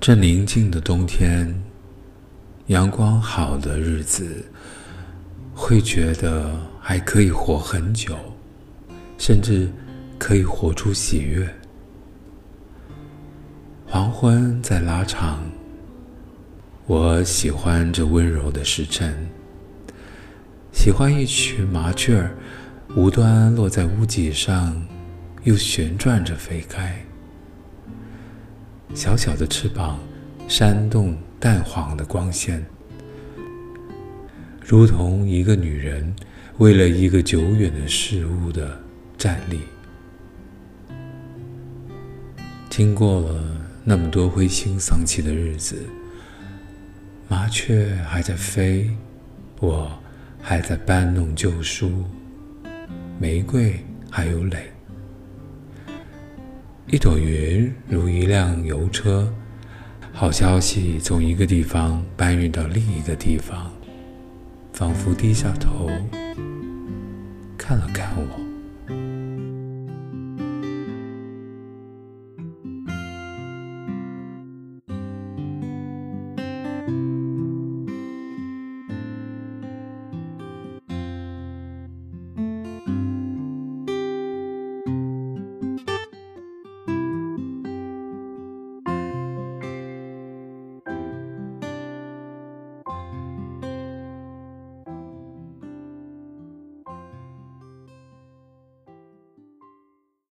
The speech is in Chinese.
这宁静的冬天，阳光好的日子，会觉得还可以活很久，甚至可以活出喜悦。黄昏在拉长，我喜欢这温柔的时辰，喜欢一群麻雀儿无端落在屋脊上，又旋转着飞开。小小的翅膀扇动淡黄的光线，如同一个女人为了一个久远的事物的站立。经过了那么多灰心丧气的日子，麻雀还在飞，我还在搬弄旧书，玫瑰还有蕾。一朵云如一辆邮车，好消息从一个地方搬运到另一个地方，仿佛低下头看了看我。